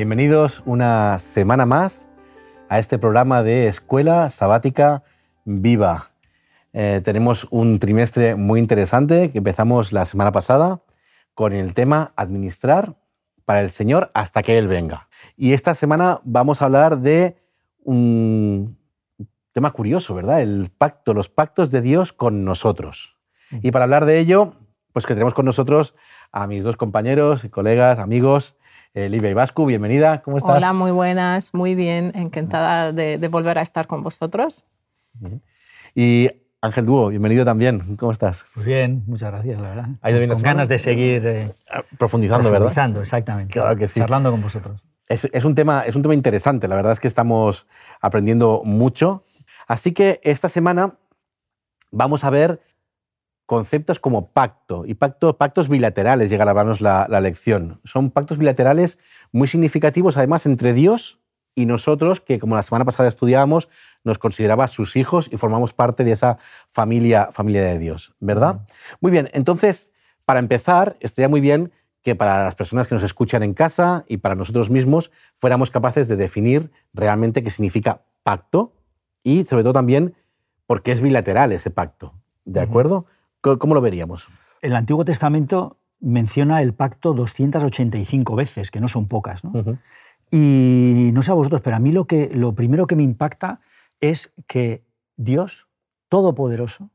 Bienvenidos una semana más a este programa de Escuela Sabática Viva. Eh, tenemos un trimestre muy interesante que empezamos la semana pasada con el tema administrar para el Señor hasta que Él venga. Y esta semana vamos a hablar de un tema curioso, ¿verdad? El pacto, los pactos de Dios con nosotros. Y para hablar de ello, pues que tenemos con nosotros a mis dos compañeros, colegas, amigos, eh, Livia Ibascu, bienvenida, ¿cómo estás? Hola, muy buenas, muy bien, encantada de, volver a estar con vosotros. Y Ángel Dúo, bienvenido también, ¿cómo estás? Muy bien, muchas gracias, la verdad. ¿Hay de con ganas de seguir eh, profundizando, profundizando, exactamente. Claro que sí. Charlando con vosotros. Es, es, un tema, es un tema interesante, la verdad es que estamos aprendiendo mucho. Así que esta semana vamos a ver conceptos como pacto y pacto, pactos bilaterales, llega a hablarnos la, lección. Son pactos bilaterales muy significativos, además, entre Dios y nosotros, que como la semana pasada estudiábamos, nos consideraba sus hijos y formamos parte de esa familia, familia de Dios, ¿verdad? Muy bien, entonces, para empezar, estaría muy bien que para las personas que nos escuchan en casa y para nosotros mismos fuéramos capaces de definir realmente qué significa pacto y sobre todo también por qué es bilateral ese pacto, ¿de acuerdo? ¿Cómo lo veríamos? El Antiguo Testamento menciona el pacto 285 veces, que no son pocas. ¿no? Y no sé a vosotros, pero a mí lo, que, lo primero que me impacta es que Dios Todopoderoso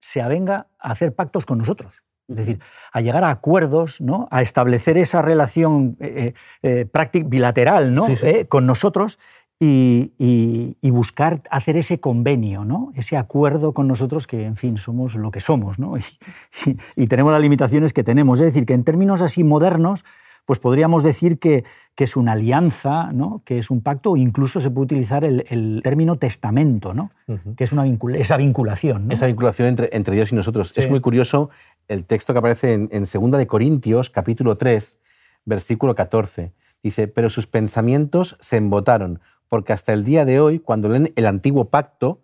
se avenga a hacer pactos con nosotros. Es decir, a llegar a acuerdos, ¿no? a establecer esa relación eh, eh, eh bilateral ¿no? Eh, con nosotros y, buscar hacer ese convenio, ¿no? ese acuerdo con nosotros que, en fin, somos lo que somos ¿no? y, tenemos las limitaciones que tenemos. Es decir, que en términos así modernos, pues podríamos decir que, que es una alianza, ¿no? que es un pacto, o incluso se puede utilizar el, término testamento, ¿no? que es una esa vinculación. Esa vinculación entre, entre Dios y nosotros. Es muy curioso el texto que aparece en, en 2 de Corintios, capítulo 3, versículo 14. Dice, pero sus pensamientos se embotaron porque hasta el día de hoy, cuando leen el antiguo pacto,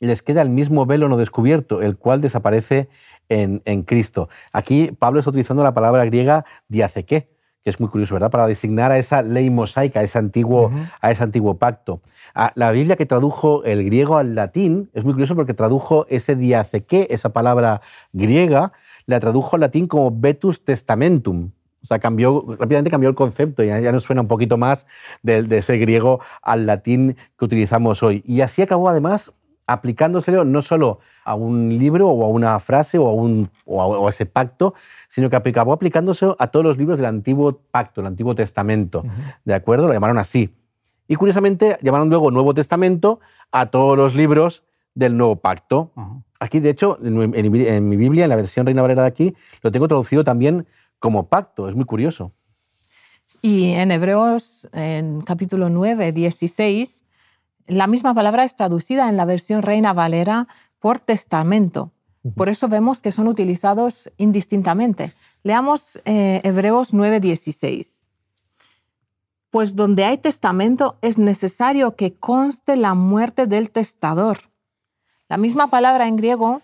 les queda el mismo velo no descubierto, el cual desaparece en, Cristo. Aquí Pablo está utilizando la palabra griega diaceque, que es muy curioso, ¿verdad? Para designar a esa ley mosaica, a ese antiguo, a ese antiguo pacto. la Biblia que tradujo el griego al latín es muy curioso porque tradujo ese diaceque, esa palabra griega, la tradujo al latín como vetus testamentum, o sea, cambió, rápidamente cambió el concepto, y ya nos suena un poquito más de, ese griego al latín que utilizamos hoy. Y así acabó además aplicándoselo no solo a un libro o a una frase o a, un, o a, ese pacto, sino que acabó aplicándose a todos los libros del Antiguo Pacto, el Antiguo Testamento. ¿De acuerdo? Lo llamaron así. Y curiosamente llamaron luego Nuevo Testamento a todos los libros del Nuevo Pacto. Aquí, de hecho, en, en, mi Biblia, en la versión Reina Valera de aquí, lo tengo traducido también como pacto. Es muy curioso. Y en Hebreos, en capítulo 9, 16, la misma palabra es traducida en la versión Reina Valera por testamento. Por eso vemos que son utilizados indistintamente. Leamos eh, Hebreos 9, 16. Pues donde hay testamento es necesario que conste la muerte del testador. La misma palabra en griego,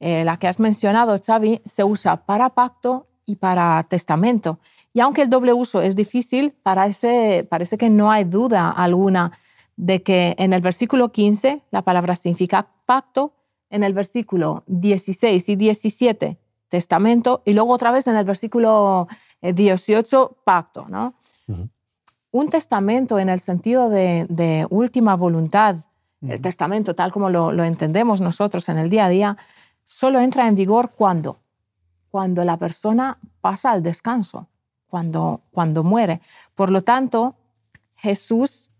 eh, la que has mencionado, Xavi, se usa para pacto y para testamento. Y aunque el doble uso es difícil, parece, parece que no hay duda alguna de que en el versículo 15 la palabra significa pacto, en el versículo 16 y 17 testamento y luego otra vez en el versículo 18 eh, pacto. ¿no? Un testamento en el sentido de, última voluntad, el testamento tal como lo, lo entendemos nosotros en el día a día, solo entra en vigor cuando cuando la persona pasa al descanso, cuando, cuando muere. Por lo tanto, Jesús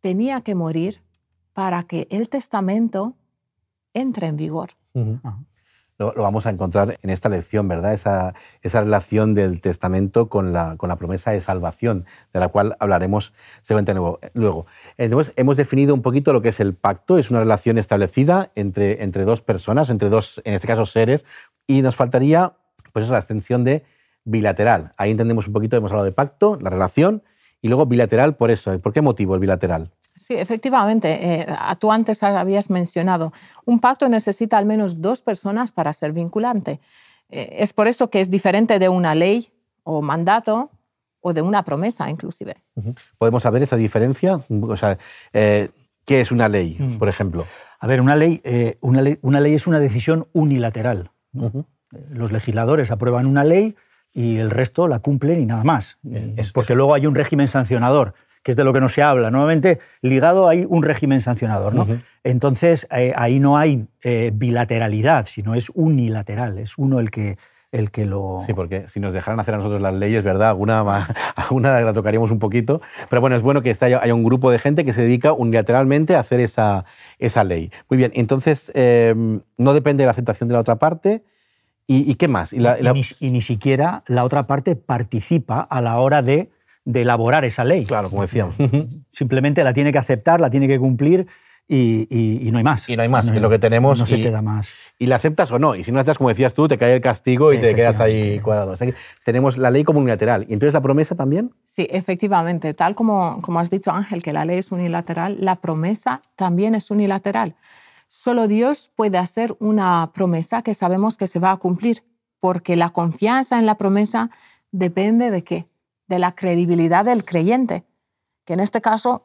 tenía que morir para que el testamento entre en vigor. lo, vamos a encontrar en esta lección, ¿verdad? Esa, esa relación del testamento con la, con la, promesa de salvación, de la cual hablaremos seguramente luego. Entonces, hemos definido un poquito lo que es el pacto. Es una relación establecida entre, entre dos personas, entre dos, en este caso, seres, y nos faltaría pues es la extensión de bilateral. Ahí entendemos un poquito, hemos hablado de pacto, la relación, y luego bilateral por eso. ¿Por qué motivo el bilateral? Sí, efectivamente. Eh, tú antes habías mencionado, un pacto necesita al menos dos personas para ser vinculante. Eh, es por eso que es diferente de una ley o mandato o de una promesa inclusive. ¿Podemos saber esa diferencia? O sea, eh, ¿Qué es una ley, mm. por ejemplo? A ver, una ley, eh, una ley, una ley es una decisión unilateral. Los legisladores aprueban una ley y el resto la cumplen y nada más. Es, porque luego hay un régimen sancionador, que es de lo que no se habla. Nuevamente, ligado hay un régimen sancionador. ¿no? Entonces, eh, ahí no hay eh, bilateralidad, sino es unilateral. Es uno el que, el que lo... Sí, porque si nos dejaran hacer a nosotros las leyes, ¿verdad? Alguna, alguna la tocaríamos un poquito. Pero bueno, es bueno que haya un grupo de gente que se dedica unilateralmente a hacer esa, esa ley. Muy bien, entonces em, no depende de la aceptación de la otra parte. ¿Y, qué más? Y, y, ni, siquiera la otra parte participa a la hora de, de elaborar esa ley. Claro, como decíamos. Simplemente la tiene que aceptar, la tiene que cumplir y, no hay más. Y no hay más, es lo que tenemos. No se queda más. Y la aceptas o no. Y si no la aceptas, como decías tú, te cae el castigo y te quedas ahí cuadrado. tenemos la ley como unilateral. ¿Y entonces la promesa también? Sí, efectivamente. Tal como, como has dicho, Ángel, que la ley es unilateral, la promesa también es unilateral. Solo Dios puede hacer una promesa que sabemos que se va a cumplir, porque la confianza en la promesa depende de qué? De la credibilidad del creyente, que en este caso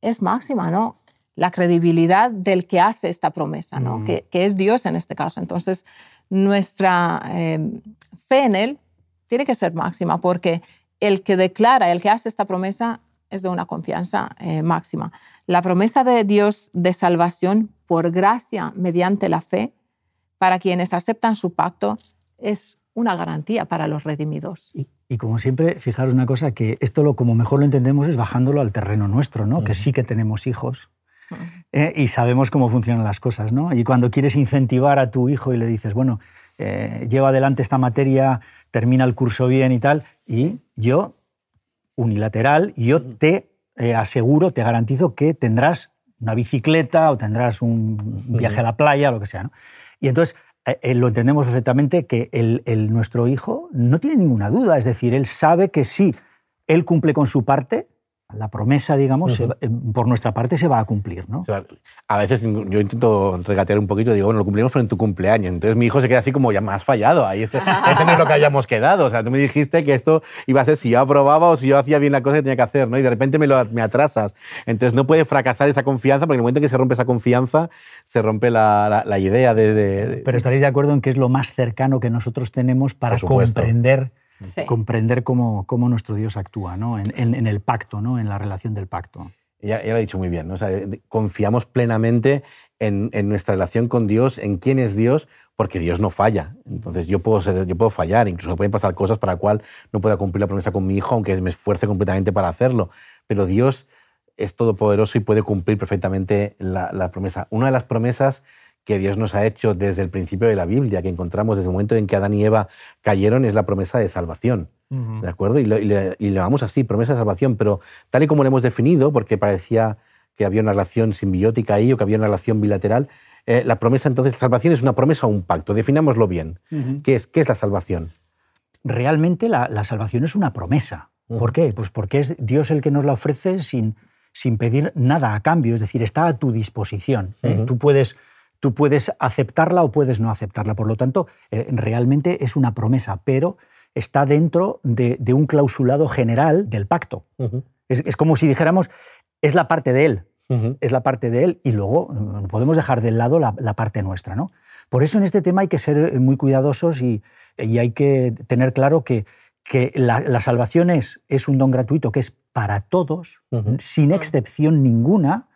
es máxima, ¿no? la credibilidad del que hace esta promesa, ¿no? Mm. que, es Dios en este caso. Entonces, nuestra em, fe en Él tiene que ser máxima, porque el que declara, el que hace esta promesa, es de una confianza eh, máxima. La promesa de Dios de salvación por gracia mediante la fe, para quienes aceptan su pacto, es una garantía para los redimidos. Y, como siempre, fijaros una cosa, que esto lo como mejor lo entendemos es bajándolo al terreno nuestro, ¿no? que sí que tenemos hijos, eh, y sabemos cómo funcionan las cosas. ¿no? Y cuando quieres incentivar a tu hijo y le dices, bueno, eh, lleva adelante esta materia, termina el curso bien y tal, y yo, unilateral, yo te eh, aseguro, te garantizo que tendrás una bicicleta o tendrás un viaje a la playa, lo que sea. ¿no? Y entonces lo entendemos perfectamente que el, el, nuestro hijo no tiene ninguna duda, es decir, él sabe que si él cumple con su parte, la promesa, digamos, eh, por nuestra parte se va a cumplir. ¿no? a veces yo intento regatear un poquito, digo, bueno, lo cumplimos pero en tu cumpleaños. Entonces mi hijo se queda así como, ya me has fallado, ahí ese no es lo que hayamos quedado. O sea, tú me dijiste que esto iba a ser si yo aprobaba o si yo hacía bien la cosa que tenía que hacer, ¿no? y de repente me, lo, me atrasas. Entonces no puede fracasar esa confianza, porque en el momento en que se rompe esa confianza, se rompe la, la, idea de, Pero estaréis de acuerdo en que es lo más cercano que nosotros tenemos para comprender comprender cómo, cómo, nuestro Dios actúa ¿no? en, en, el pacto, ¿no? en la relación del pacto. Ya, ya lo ha dicho muy bien, ¿no? o sea, confiamos plenamente en, en, nuestra relación con Dios, en quién es Dios, porque Dios no falla. Entonces yo puedo, ser, yo puedo fallar, incluso pueden pasar cosas para las cuales no pueda cumplir la promesa con mi hijo, aunque me esfuerce completamente para hacerlo. Pero Dios es todopoderoso y puede cumplir perfectamente la, la promesa. Una de las promesas que Dios nos ha hecho desde el principio de la Biblia, que encontramos desde el momento en que Adán y Eva cayeron, es la promesa de salvación. ¿De acuerdo? Y, le, llamamos así, promesa de salvación, pero tal y como lo hemos definido, porque parecía que había una relación simbiótica ahí o que había una relación bilateral, eh, la promesa entonces, la salvación es una promesa o un pacto. Definámoslo bien. ¿Qué, es, ¿Qué es la salvación? Realmente la, salvación es una promesa. ¿Por qué? Pues porque es Dios el que nos la ofrece sin, sin pedir nada a cambio, es decir, está a tu disposición. ¿eh? Tú puedes Tú puedes aceptarla o puedes no aceptarla. Por lo tanto, eh, realmente es una promesa, pero está dentro de, un clausulado general del pacto. es, como si dijéramos, es la parte de él, es la parte de él y luego no podemos dejar de lado la, parte nuestra. ¿no? Por eso en este tema hay que ser eh, muy cuidadosos y, hay que tener claro que, que la, salvación es, es, un don gratuito que es para todos, sin excepción ninguna,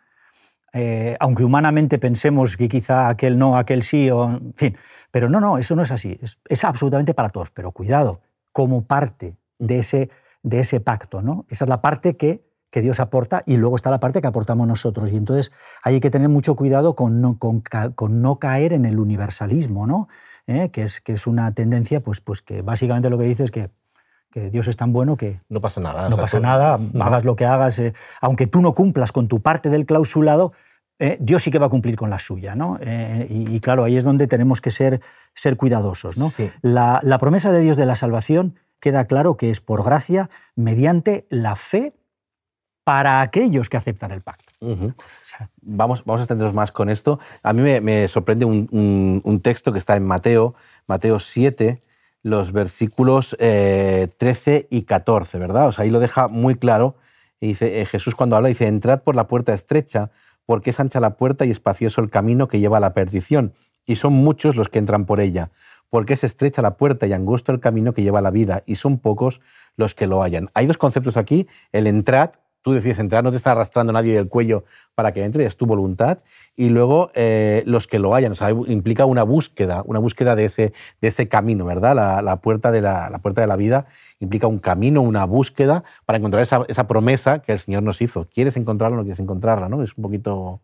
eh, aunque humanamente pensemos que quizá aquel no, aquel sí, o, en fin. Pero no, no, eso no es así. Es, absolutamente para todos. Pero cuidado, como parte de ese, de ese pacto. ¿no? Esa es la parte que, que Dios aporta y luego está la parte que aportamos nosotros. Y entonces hay que tener mucho cuidado con no, con, no caer en el universalismo, ¿no? ¿Eh? que, es, que es una tendencia pues, pues que básicamente lo que dice es que que Dios es tan bueno que no pasa nada. No pasa nada, hagas lo que hagas, eh, aunque tú no cumplas con tu parte del clausulado, eh, Dios sí que va a cumplir con la suya. ¿no? Eh, y, claro, ahí es donde tenemos que ser, ser cuidadosos. ¿no? La, promesa de Dios de la salvación queda claro que es por gracia, mediante la fe para aquellos que aceptan el pacto. vamos, vamos a extendernos más con esto. A mí me, sorprende un, texto que está en Mateo, Mateo 7, los versículos 13 eh, y 14, ¿verdad? O sea, ahí lo deja muy claro. Y dice, eh, Jesús cuando habla dice, entrad por la puerta estrecha, porque es ancha la puerta y espacioso el camino que lleva a la perdición, y son muchos los que entran por ella, porque es estrecha la puerta y angosto el camino que lleva a la vida, y son pocos los que lo hallan. Hay dos conceptos aquí, el entrad tú decides entrar, no te está arrastrando nadie del cuello para que entre, es tu voluntad. Y luego eh, los que lo hayan, o sea, implica una búsqueda, una búsqueda de ese, de ese camino, ¿verdad? La, puerta de la, puerta de la vida implica un camino, una búsqueda para encontrar esa, promesa que el Señor nos hizo. ¿Quieres encontrarla o no quieres encontrarla? ¿no? Es un poquito...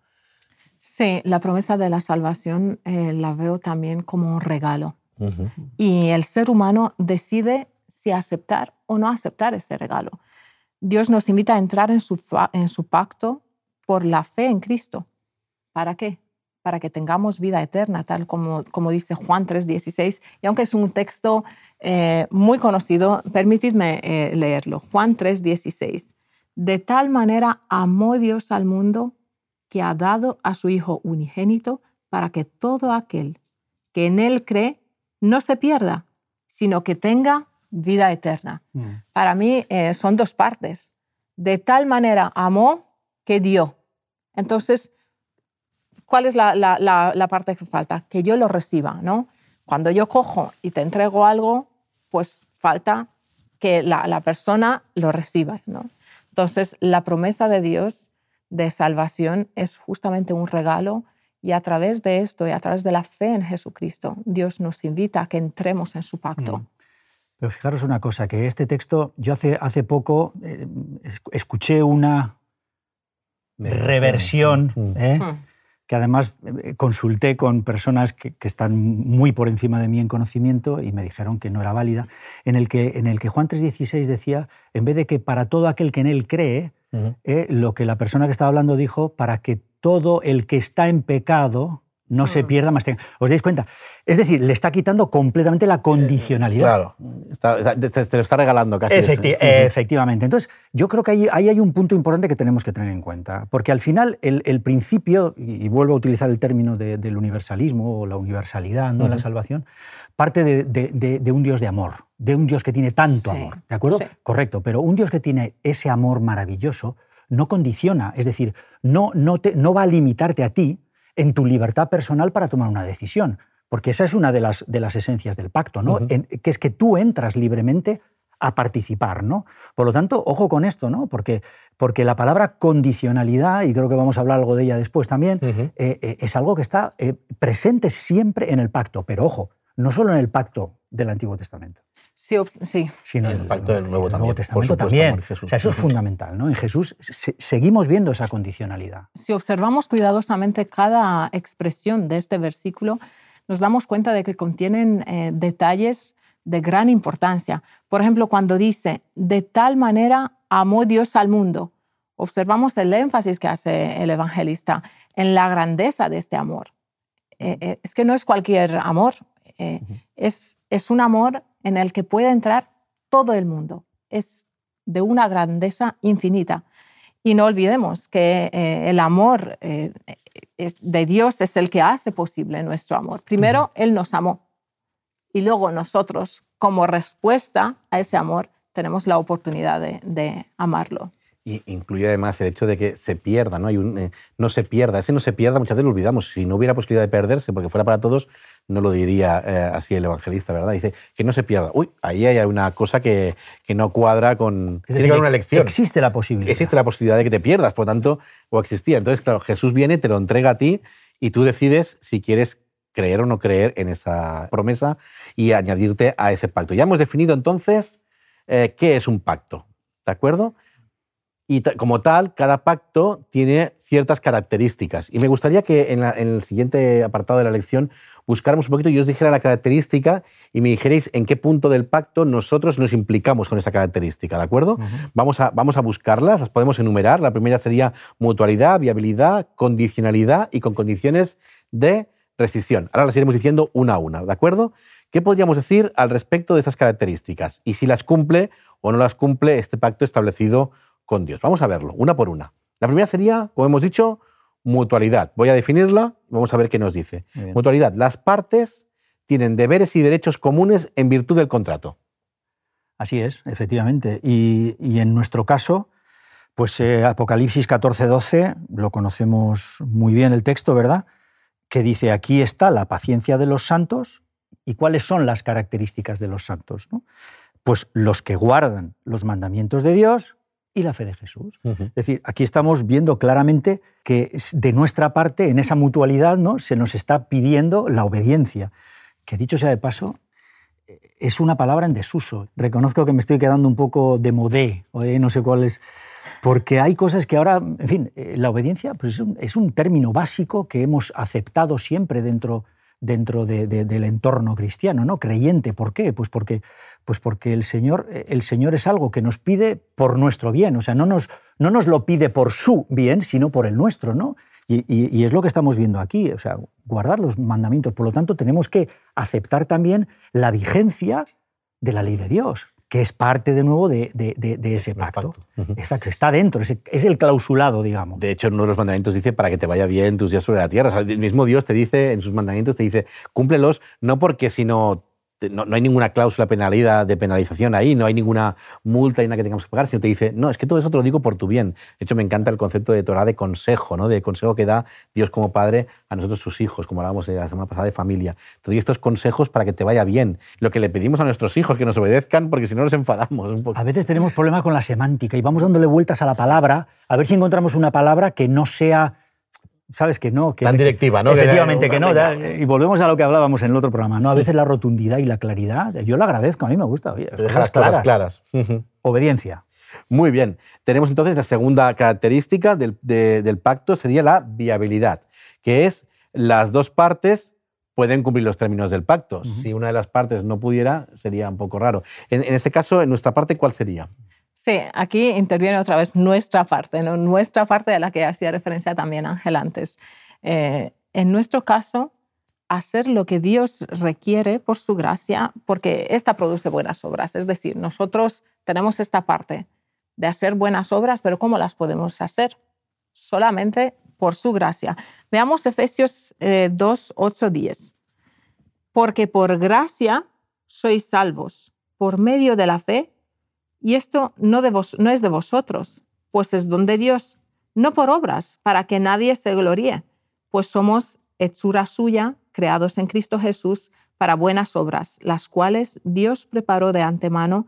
Sí, la promesa de la salvación eh, la veo también como un regalo. Y el ser humano decide si aceptar o no aceptar ese regalo. Dios nos invita a entrar en su, pacto por la fe en Cristo. ¿Para qué? Para que tengamos vida eterna, tal como, como dice Juan 3:16. Y aunque es un texto eh, muy conocido, permitidme eh, leerlo. Juan 3:16. De tal manera amó Dios al mundo que ha dado a su Hijo unigénito para que todo aquel que en Él cree no se pierda, sino que tenga vida eterna. Mm. Para mí eh, son dos partes. De tal manera amó que dio. Entonces, ¿cuál es la, parte que falta? Que yo lo reciba, ¿no? Cuando yo cojo y te entrego algo, pues falta que la, persona lo reciba, ¿no? Entonces, la promesa de Dios de salvación es justamente un regalo y a través de esto y a través de la fe en Jesucristo, Dios nos invita a que entremos en su pacto. Mm. Pero fijaros una cosa, que este texto, yo hace, hace poco eh, escuché una reversión, ¿eh? que además eh, consulté con personas que, están muy por encima de mí en conocimiento y me dijeron que no era válida, en el que, en el que Juan 3.16 decía, en vez de que para todo aquel que en él cree, lo que la persona que estaba hablando dijo, para que todo el que está en pecado no se mm. pierda más. ¿Os dais cuenta? Es decir, le está quitando completamente la condicionalidad. Claro, te, lo está regalando casi. efectivamente. Entonces, yo creo que ahí, hay un punto importante que tenemos que tener en cuenta, porque al final el, principio, y, vuelvo a utilizar el término del universalismo o la universalidad, ¿no? la salvación, parte de, un Dios de amor, de un Dios que tiene tanto amor, ¿de acuerdo? Correcto, pero un Dios que tiene ese amor maravilloso no condiciona, es decir, no, no, te, no va a limitarte a ti, en tu libertad personal para tomar una decisión. Porque esa es una de las, de las esencias del pacto, ¿no? que es que tú entras libremente a participar, ¿no? Por lo tanto, ojo con esto, ¿no? Porque, porque la palabra condicionalidad, y creo que vamos a hablar algo de ella después también, eh, eh, es algo que está eh, presente siempre en el pacto, pero ojo, no solo en el pacto del Antiguo Testamento. Sí, sí. Sino en el pacto del Nuevo, Testamento también. O sea, eso es fundamental. ¿no? En Jesús seguimos viendo esa condicionalidad. Si observamos cuidadosamente cada expresión de este versículo, nos damos cuenta de que contienen eh, detalles de gran importancia. Por ejemplo, cuando dice, de tal manera amó Dios al mundo, observamos el énfasis que hace el evangelista en la grandeza de este amor. Eh, eh, es que no es cualquier amor, es, es un amor en el que puede entrar todo el mundo. Es de una grandeza infinita. Y no olvidemos que eh, el amor eh, de Dios es el que hace posible nuestro amor. Primero, Él nos amó y luego nosotros, como respuesta a ese amor, tenemos la oportunidad de amarlo. Y incluye además el hecho de que se pierda, ¿no? Hay un, eh, no se pierda. Ese no se pierda, muchas veces lo olvidamos. Si no hubiera posibilidad de perderse, porque fuera para todos, no lo diría eh, así el evangelista, ¿verdad? Dice que no se pierda. Uy, ahí hay una cosa que, que no cuadra con. Es decir, una elección. Existe la posibilidad. Existe la posibilidad de que te pierdas, por lo tanto, o existía. Entonces, claro, Jesús viene, te lo entrega a ti y tú decides si quieres creer o no creer en esa promesa y añadirte a ese pacto. Ya hemos definido entonces eh, qué es un pacto, ¿de acuerdo? Y como tal, cada pacto tiene ciertas características. Y me gustaría que en, el siguiente apartado de la lección buscáramos un poquito y yo os dijera la característica y me dijerais en qué punto del pacto nosotros nos implicamos con esa característica, ¿de acuerdo? vamos, a, vamos a buscarlas, las podemos enumerar. La primera sería mutualidad, viabilidad, condicionalidad y con condiciones de rescisión. Ahora las iremos diciendo una a una, ¿de acuerdo? ¿Qué podríamos decir al respecto de esas características? Y si las cumple o no las cumple este pacto establecido con Dios. Vamos a verlo, una por una. La primera sería, como hemos dicho, mutualidad. Voy a definirla y vamos a ver qué nos dice. Mutualidad. Las partes tienen deberes y derechos comunes en virtud del contrato. Así es, efectivamente. Y, en nuestro caso, pues eh, Apocalipsis 14-12, lo conocemos muy bien el texto, ¿verdad? Que dice, aquí está la paciencia de los santos. ¿Y cuáles son las características de los santos? Pues los que guardan los mandamientos de Dios y la fe de Jesús. Es decir, aquí estamos viendo claramente que de nuestra parte, en esa mutualidad, ¿no? se nos está pidiendo la obediencia, que dicho sea de paso, es una palabra en desuso. Reconozco que me estoy quedando un poco de modé, no sé cuál es, porque hay cosas que ahora, en fin, eh, la obediencia pues es, un, término básico que hemos aceptado siempre dentro, dentro del entorno cristiano, ¿no? Creyente. ¿Por qué? Pues porque, pues porque el, Señor, el Señor es algo que nos pide por nuestro bien, o sea, no nos, no nos lo pide por su bien, sino por el nuestro, ¿no? Y, es lo que estamos viendo aquí, o sea, guardar los mandamientos. Por lo tanto, tenemos que aceptar también la vigencia de la ley de Dios, que es parte de nuevo de, ese pacto. está, dentro, es, es, el clausulado, digamos. De hecho, uno de los mandamientos dice para que te vaya bien tus días sobre la tierra. el mismo Dios te dice, en sus mandamientos, te dice, cúmplelos no porque si no no, hay ninguna cláusula penalidad de penalización ahí, no hay ninguna multa ni nada que tengamos que pagar, sino te dice, no, es que todo eso te lo digo por tu bien. De hecho, me encanta el concepto de Torah de consejo, ¿no? de consejo que da Dios como Padre a nosotros sus hijos, como hablábamos la semana pasada de familia. Te doy estos consejos para que te vaya bien. Lo que le pedimos a nuestros hijos, que nos obedezcan, porque si no nos enfadamos. Un poco. A veces tenemos problemas con la semántica y vamos dándole vueltas a la palabra, a ver si encontramos una palabra que no sea sabes que no. Que, Tan directiva, ¿no? Efectivamente que, no. y volvemos a lo que hablábamos en el otro programa, ¿no? A veces la rotundidad y la claridad, yo lo agradezco, a mí me gusta. las claras. claras. Obediencia. Muy bien. Tenemos entonces la segunda característica del, pacto, sería la viabilidad, que es las dos partes pueden cumplir los términos del pacto. Si una de las partes no pudiera, sería un poco raro. En, en este caso, en nuestra parte, ¿cuál sería? Sí, aquí interviene otra vez nuestra parte, nuestra parte de la que hacía referencia también Ángel antes. Eh, en nuestro caso, hacer lo que Dios requiere por su gracia, porque esta produce buenas obras. Es decir, nosotros tenemos esta parte de hacer buenas obras, pero ¿cómo las podemos hacer? Solamente por su gracia. Veamos Efesios 2, 8, 10. Porque por gracia sois salvos, por medio de la fe y esto no, no es de vosotros, pues es don de Dios, no por obras, para que nadie se gloríe, pues somos hechura suya, creados en Cristo Jesús para buenas obras, las cuales Dios preparó de antemano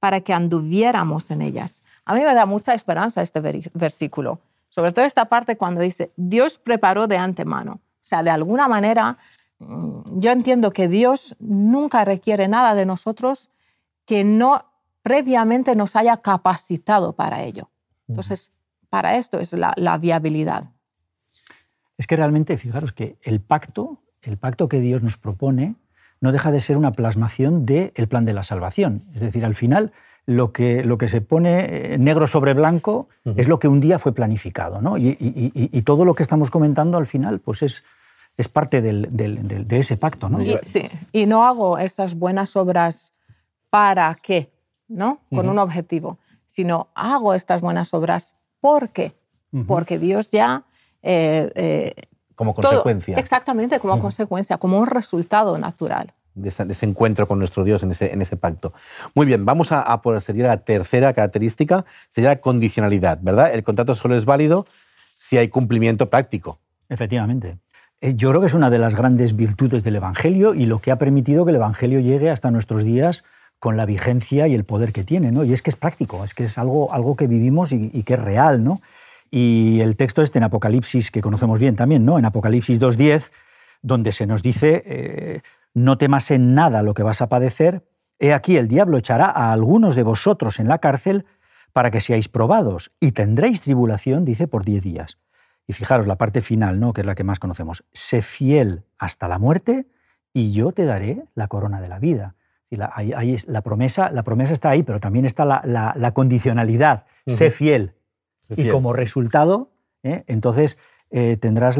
para que anduviéramos en ellas. A mí me da mucha esperanza este versículo, sobre todo esta parte cuando dice, Dios preparó de antemano. O sea, de alguna manera, mm, yo entiendo que Dios nunca requiere nada de nosotros que no previamente nos haya capacitado para ello. Entonces, para esto es la, viabilidad. Es que realmente, fijaros que el pacto, el pacto que Dios nos propone, no deja de ser una plasmación del plan de la salvación. Es decir, al final, lo que, lo que se pone eh, negro sobre blanco es lo que un día fue planificado. ¿no? Y, todo lo que estamos comentando al final pues es, es parte de ese pacto. ¿no? sí, y no hago estas buenas obras para qué, ¿no? Con un objetivo, sino hago estas buenas obras porque, porque Dios ya... Eh, eh, como consecuencia. exactamente, como consecuencia, como un resultado natural. De ese, encuentro con nuestro Dios en ese, en ese pacto. Muy bien, vamos a, a por sería la tercera característica, sería la condicionalidad, ¿verdad? El contrato solo es válido si hay cumplimiento práctico. Efectivamente. Eh, yo creo que es una de las grandes virtudes del Evangelio y lo que ha permitido que el Evangelio llegue hasta nuestros días con la vigencia y el poder que tiene, ¿no? Y es que es práctico, es que es algo, algo que vivimos y, que es real, ¿no? Y el texto este en Apocalipsis, que conocemos bien también, ¿no? En Apocalipsis 2.10, donde se nos dice, eh, no temas en nada lo que vas a padecer, he aquí el diablo echará a algunos de vosotros en la cárcel para que seáis probados y tendréis tribulación, dice, por diez días. Y fijaros la parte final, ¿no? que es la que más conocemos. Sé fiel hasta la muerte y yo te daré la corona de la vida. La, la, promesa, la promesa está ahí, pero también está la, condicionalidad. Sé fiel. Y como resultado, ¿eh? entonces eh, tendrás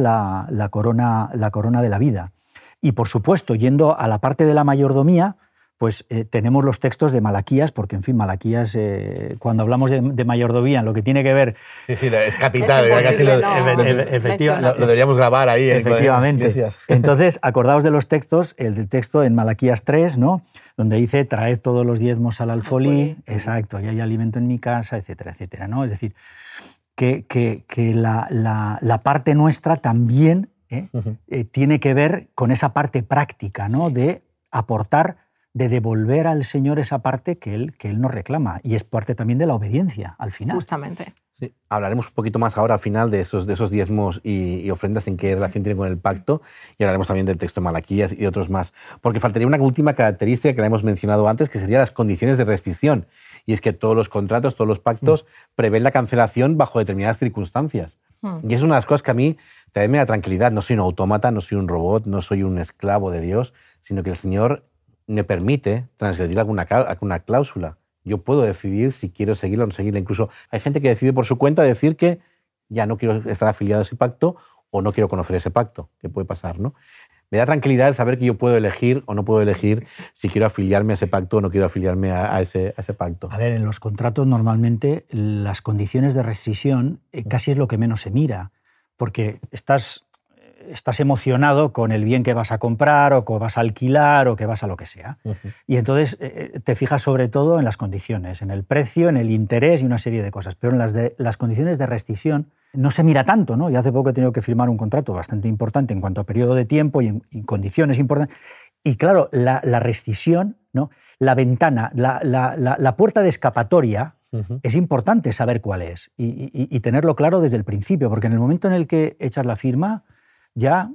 corona, la corona de la vida. Y por supuesto, yendo a la parte de la mayordomía, pues eh, tenemos los textos de Malaquías, porque en fin, Malaquías, eh, cuando hablamos de, de, mayordomía, lo que tiene que ver... Sí, sí, es capital. Es lo, lo, deberíamos grabar ahí. Efectivamente. Entonces, acordaos de los textos, el del texto en Malaquías 3, ¿no? donde dice, traed todos los diezmos al alfolí, exacto, y hay alimento en mi casa, etcétera, etcétera. ¿no? Es decir, que, que, que la, la, la, parte nuestra también ¿eh? tiene que ver con esa parte práctica, ¿no? de aportar de devolver al Señor esa parte que él, que él nos reclama. Y es parte también de la obediencia al final. Justamente. Sí. Hablaremos un poquito más ahora al final de esos, de esos diezmos y, ofrendas en qué relación tienen con el pacto y hablaremos también del texto de Malaquías y otros más. Porque faltaría una última característica que la hemos mencionado antes, que serían las condiciones de rescisión. Y es que todos los contratos, todos los pactos mm. prevén la cancelación bajo determinadas circunstancias. Mm. Y es una de las cosas que a mí también me da tranquilidad. No soy un autómata, no soy un robot, no soy un esclavo de Dios, sino que el Señor me permite transgredir alguna, alguna cláusula. Yo puedo decidir si quiero seguirla o no seguirla. Incluso hay gente que decide por su cuenta decir que ya no quiero estar afiliado a ese pacto o no quiero conocer ese pacto, que puede pasar, ¿no? Me da tranquilidad saber que yo puedo elegir o no puedo elegir si quiero afiliarme a ese pacto o no quiero afiliarme a, ese, a ese, pacto. A ver, en los contratos normalmente las condiciones de rescisión eh, casi es lo que menos se mira, porque estás estás emocionado con el bien que vas a comprar o que vas a alquilar o que vas a lo que sea. Y entonces eh, eh, te fijas sobre todo en las condiciones, en el precio, en el interés y una serie de cosas. Pero en las, las condiciones de rescisión no se mira tanto, ¿no? Y hace poco he tenido que firmar un contrato bastante importante en cuanto a periodo de tiempo y, en, condiciones importantes. Y claro, la, rescisión, ¿no? la ventana, la, la puerta de escapatoria, es importante saber cuál es y, y, tenerlo claro desde el principio, porque en el momento en el que echas la firma, ya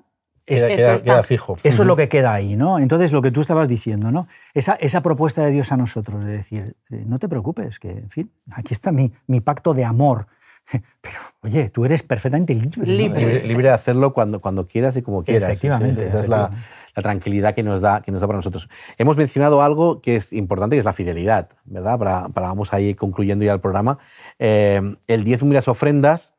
queda, fijo. Eso es lo que queda ahí, ¿no? Entonces, lo que tú estabas diciendo, ¿no? Esa, esa propuesta de Dios a nosotros, de decir, eh, no te preocupes, que, en fin, aquí está mi, mi pacto de amor. Pero, oye, tú eres perfectamente libre. Libre, libre de hacerlo cuando, cuando quieras y como quieras. Efectivamente. esa es la, la, tranquilidad que nos, da, que nos da para nosotros. Hemos mencionado algo que es importante, que es la fidelidad, ¿verdad? Para, para vamos ahí concluyendo ya el programa. Eh, el diezmo y las ofrendas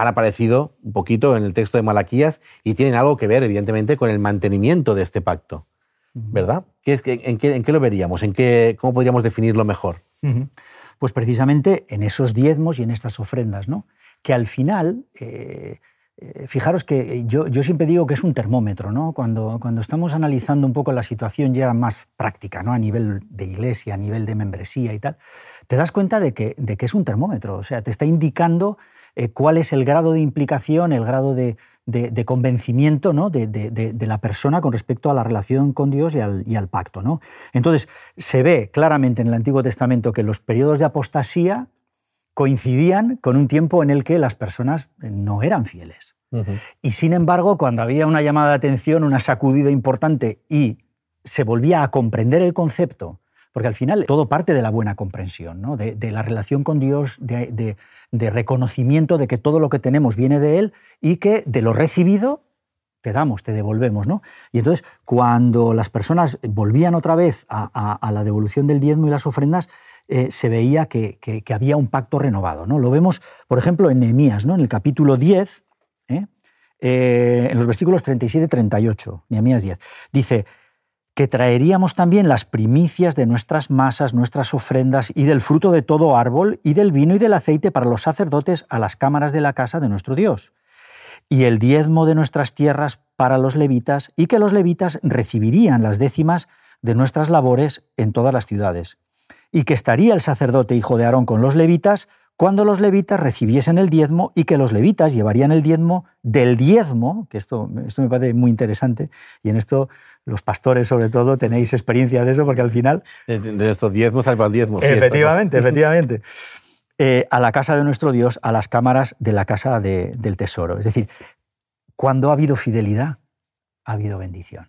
han aparecido un poquito en el texto de Malaquías y tienen algo que ver, evidentemente, con el mantenimiento de este pacto. ¿Verdad? ¿Qué es, en, qué, ¿En qué lo veríamos? ¿En qué, ¿Cómo podríamos definirlo mejor? Pues precisamente en esos diezmos y en estas ofrendas, ¿no? Que al final, eh, eh, fijaros que yo, yo, siempre digo que es un termómetro, ¿no? Cuando, cuando estamos analizando un poco la situación ya más práctica, ¿no? A nivel de iglesia, a nivel de membresía y tal, te das cuenta de que, de que es un termómetro, o sea, te está indicando eh, cuál es el grado de implicación, el grado de, convencimiento ¿no? de, la persona con respecto a la relación con Dios y al, pacto. ¿no? Entonces, se ve claramente en el Antiguo Testamento que los periodos de apostasía coincidían con un tiempo en el que las personas no eran fieles. Y sin embargo, cuando había una llamada de atención, una sacudida importante y se volvía a comprender el concepto porque al final todo parte de la buena comprensión, ¿no? de, la relación con Dios, de, reconocimiento de que todo lo que tenemos viene de Él y que de lo recibido te damos, te devolvemos. ¿no? Y entonces, cuando las personas volvían otra vez a, la devolución del diezmo y las ofrendas, eh, se veía que, había un pacto renovado. ¿no? Lo vemos, por ejemplo, en Nehemías, ¿no? en el capítulo 10, ¿eh? Eh, en los versículos 37 y 38, Nehemías 10. Dice, que traeríamos también las primicias de nuestras masas, nuestras ofrendas y del fruto de todo árbol y del vino y del aceite para los sacerdotes a las cámaras de la casa de nuestro Dios. Y el diezmo de nuestras tierras para los levitas y que los levitas recibirían las décimas de nuestras labores en todas las ciudades. Y que estaría el sacerdote hijo de Aarón con los levitas cuando los levitas recibiesen el diezmo y que los levitas llevarían el diezmo del diezmo, que esto, esto me parece muy interesante, y en esto los pastores sobre todo tenéis experiencia de eso, porque al final... De, estos diezmos salvan diezmos. Efectivamente, efectivamente. Eh, a la casa de nuestro Dios, a las cámaras de la casa del tesoro. Es decir, cuando ha habido fidelidad, ha habido bendición.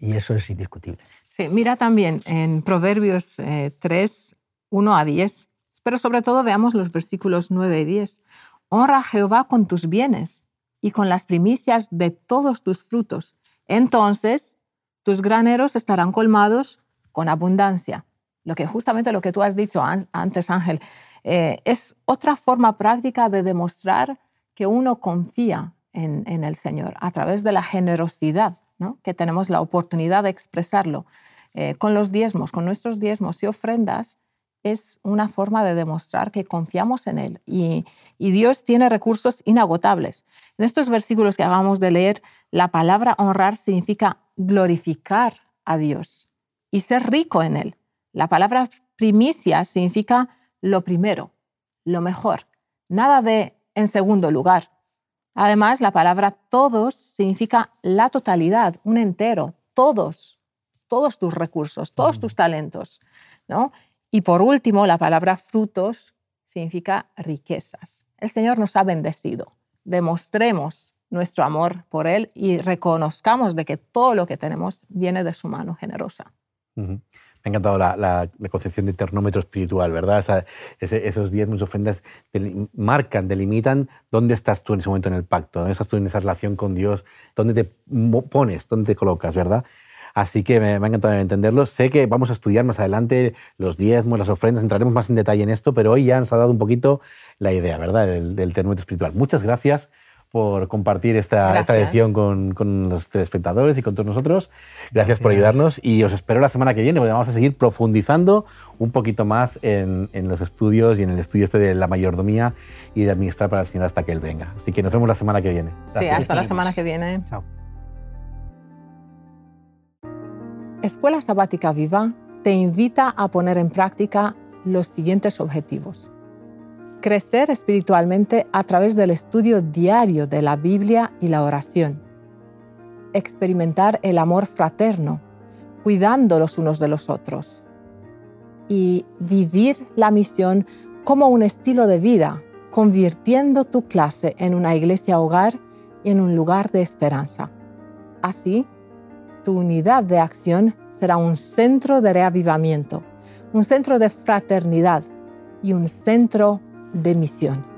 Y eso es indiscutible. Sí, mira también en Proverbios 3, eh, 1 a 10 pero sobre todo veamos los versículos 9 y 10. Honra a Jehová con tus bienes y con las primicias de todos tus frutos. Entonces tus graneros estarán colmados con abundancia. Lo que justamente lo que tú has dicho antes, Ángel, eh, es otra forma práctica de demostrar que uno confía en, el Señor a través de la generosidad, ¿no? que tenemos la oportunidad de expresarlo eh, con los diezmos, con nuestros diezmos y ofrendas, es una forma de demostrar que confiamos en Él y, y, Dios tiene recursos inagotables. En estos versículos que acabamos de leer, la palabra honrar significa glorificar a Dios y ser rico en Él. La palabra primicia significa lo primero, lo mejor, nada de en segundo lugar. Además, la palabra todos significa la totalidad, un entero, todos, todos tus recursos, todos tus talentos. ¿no? Y por último, la palabra frutos significa riquezas. El Señor nos ha bendecido. Demostremos nuestro amor por Él y reconozcamos de que todo lo que tenemos viene de su mano generosa. Me ha encantado la, concepción de termómetro espiritual, ¿verdad? esos diez ofrendas marcan, delimitan dónde estás tú en ese momento en el pacto, dónde estás tú en esa relación con Dios, dónde te pones, dónde te colocas, ¿verdad? Así que me, ha encantado entenderlo. Sé que vamos a estudiar más adelante los diezmos, las ofrendas, entraremos más en detalle en esto, pero hoy ya nos ha dado un poquito la idea, ¿verdad?, del, del termómetro espiritual. Muchas gracias por compartir esta, esta lección con, con, los telespectadores y con todos nosotros. Gracias, por ayudarnos y os espero la semana que viene porque vamos a seguir profundizando un poquito más en, en, los estudios y en el estudio este de la mayordomía y de administrar para el Señor hasta que Él venga. Así que nos vemos la semana que viene. Sí, hasta la semana que viene. Chao. Escuela Sabática Viva te invita a poner en práctica los siguientes objetivos. Crecer espiritualmente a través del estudio diario de la Biblia y la oración, experimentar el amor fraterno, cuidando los unos de los otros, y vivir la misión como un estilo de vida, convirtiendo tu clase en una iglesia hogar y en un lugar de esperanza. Así, tu unidad de acción será un centro de reavivamiento, un centro de fraternidad y un centro de misión.